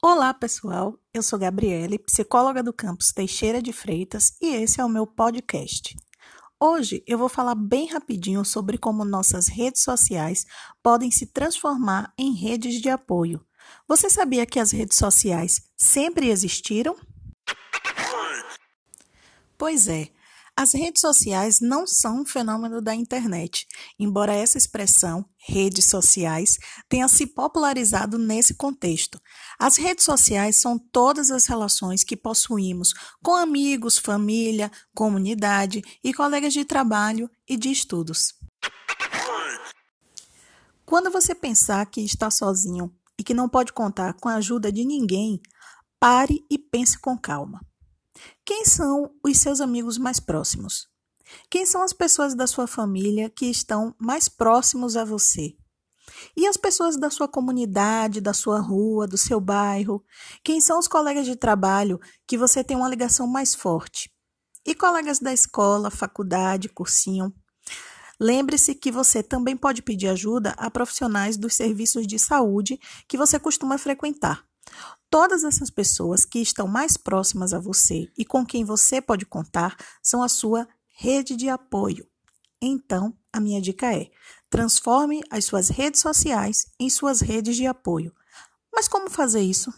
Olá, pessoal. Eu sou Gabriele, psicóloga do campus Teixeira de Freitas, e esse é o meu podcast. Hoje eu vou falar bem rapidinho sobre como nossas redes sociais podem se transformar em redes de apoio. Você sabia que as redes sociais sempre existiram? Pois é, as redes sociais não são um fenômeno da internet, embora essa expressão, redes sociais, tenha se popularizado nesse contexto. As redes sociais são todas as relações que possuímos com amigos, família, comunidade e colegas de trabalho e de estudos. Quando você pensar que está sozinho e que não pode contar com a ajuda de ninguém, pare e pense com calma. Quem são os seus amigos mais próximos? Quem são as pessoas da sua família que estão mais próximos a você? E as pessoas da sua comunidade, da sua rua, do seu bairro? Quem são os colegas de trabalho que você tem uma ligação mais forte? E colegas da escola, faculdade, cursinho? Lembre-se que você também pode pedir ajuda a profissionais dos serviços de saúde que você costuma frequentar. Todas essas pessoas que estão mais próximas a você e com quem você pode contar são a sua rede de apoio. Então, a minha dica é: transforme as suas redes sociais em suas redes de apoio. Mas como fazer isso?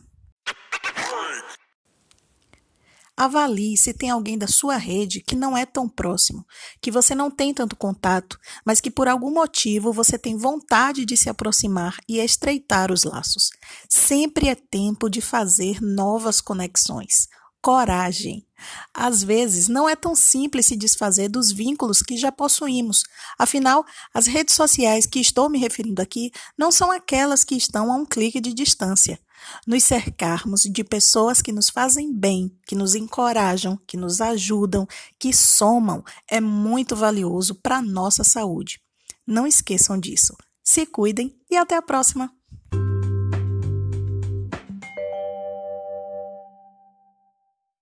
Avalie se tem alguém da sua rede que não é tão próximo, que você não tem tanto contato, mas que por algum motivo você tem vontade de se aproximar e estreitar os laços. Sempre é tempo de fazer novas conexões. Coragem. Às vezes, não é tão simples se desfazer dos vínculos que já possuímos. Afinal, as redes sociais que estou me referindo aqui não são aquelas que estão a um clique de distância nos cercarmos de pessoas que nos fazem bem, que nos encorajam, que nos ajudam, que somam, é muito valioso para a nossa saúde. Não esqueçam disso. Se cuidem e até a próxima!